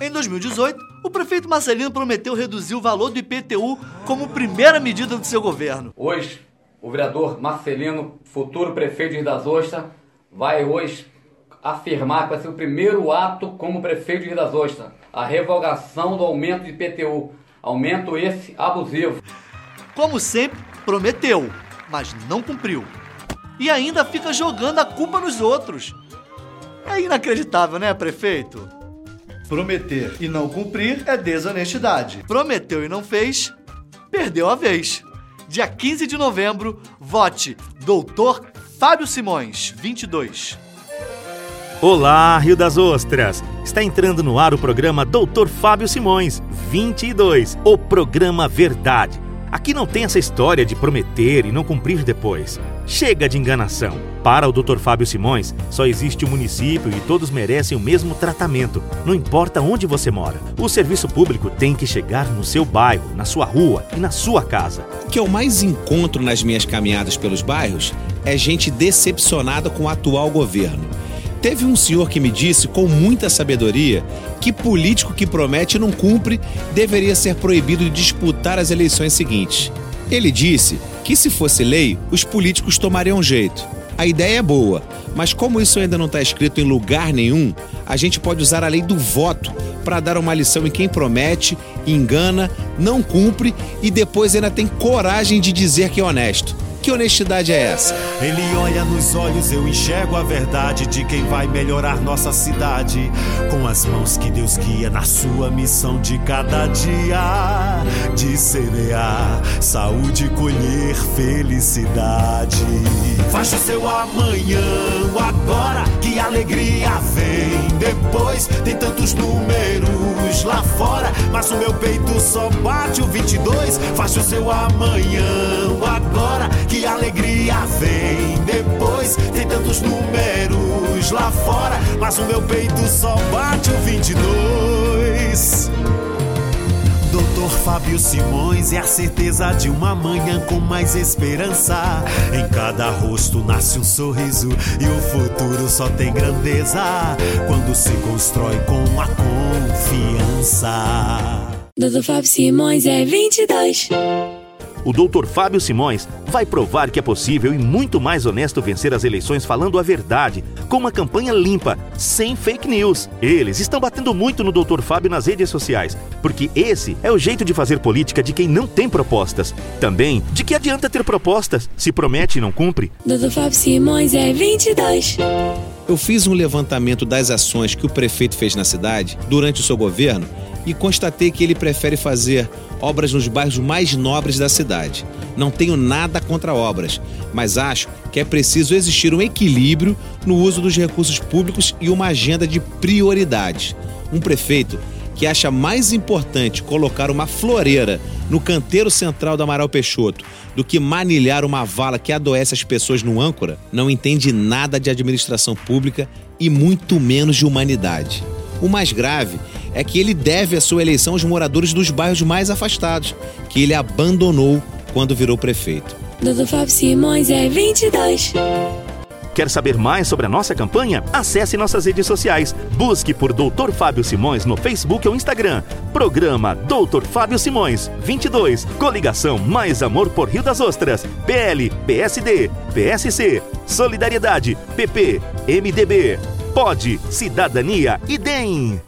Em 2018, o prefeito Marcelino prometeu reduzir o valor do IPTU como primeira medida do seu governo. Hoje, o vereador Marcelino, futuro prefeito de Rio das Ostras, vai hoje afirmar que vai ser o primeiro ato como prefeito de Rio das Ostras, a revogação do aumento de IPTU, aumento esse abusivo. Como sempre, prometeu, mas não cumpriu. E ainda fica jogando a culpa nos outros. É inacreditável, né, prefeito? Prometer e não cumprir é desonestidade. Prometeu e não fez, perdeu a vez. Dia 15 de novembro, vote Doutor Fábio Simões, 22. Olá, Rio das Ostras! Está entrando no ar o programa Doutor Fábio Simões, 22, o programa Verdade. Aqui não tem essa história de prometer e não cumprir depois. Chega de enganação. Para o Dr. Fábio Simões, só existe o município e todos merecem o mesmo tratamento, não importa onde você mora. O serviço público tem que chegar no seu bairro, na sua rua e na sua casa. O que eu mais encontro nas minhas caminhadas pelos bairros é gente decepcionada com o atual governo. Teve um senhor que me disse com muita sabedoria que político que promete e não cumpre deveria ser proibido de disputar as eleições seguintes. Ele disse que se fosse lei, os políticos tomariam jeito. A ideia é boa, mas como isso ainda não está escrito em lugar nenhum, a gente pode usar a lei do voto para dar uma lição em quem promete, engana, não cumpre e depois ainda tem coragem de dizer que é honesto. Que honestidade é essa? Ele olha nos olhos, eu enxergo a verdade de quem vai melhorar nossa cidade. Com as mãos que Deus guia na sua missão de cada dia. De semear saúde, colher felicidade. Faz o seu amanhã, agora que alegria vem. Depois tem tantos números lá fora, mas o meu peito só bate o 22. Faz o seu amanhã, agora que alegria vem. Depois tem tantos números lá fora, mas o meu peito só bate o 22. Fábio Simões é a certeza de uma manhã com mais esperança. Em cada rosto nasce um sorriso e o futuro só tem grandeza quando se constrói com a confiança. Doutor Fábio Simões é 22 o Dr. Fábio Simões vai provar que é possível e muito mais honesto vencer as eleições falando a verdade, com uma campanha limpa, sem fake news. Eles estão batendo muito no Dr. Fábio nas redes sociais, porque esse é o jeito de fazer política de quem não tem propostas. Também, de que adianta ter propostas se promete e não cumpre? Dr. Fábio Simões é 22. Eu fiz um levantamento das ações que o prefeito fez na cidade durante o seu governo e constatei que ele prefere fazer obras nos bairros mais nobres da cidade. Não tenho nada contra obras, mas acho que é preciso existir um equilíbrio no uso dos recursos públicos e uma agenda de prioridades. Um prefeito que acha mais importante colocar uma floreira no canteiro central do Amaral Peixoto do que manilhar uma vala que adoece as pessoas no âncora, não entende nada de administração pública e muito menos de humanidade. O mais grave é que ele deve a sua eleição aos moradores dos bairros mais afastados, que ele abandonou quando virou prefeito. Doutor Fábio Simões é 22. Quer saber mais sobre a nossa campanha? Acesse nossas redes sociais. Busque por Doutor Fábio Simões no Facebook ou Instagram. Programa Doutor Fábio Simões 22. Coligação Mais Amor por Rio das Ostras. PL, PSD, PSC, Solidariedade, PP, MDB. Pode, Cidadania e DEM.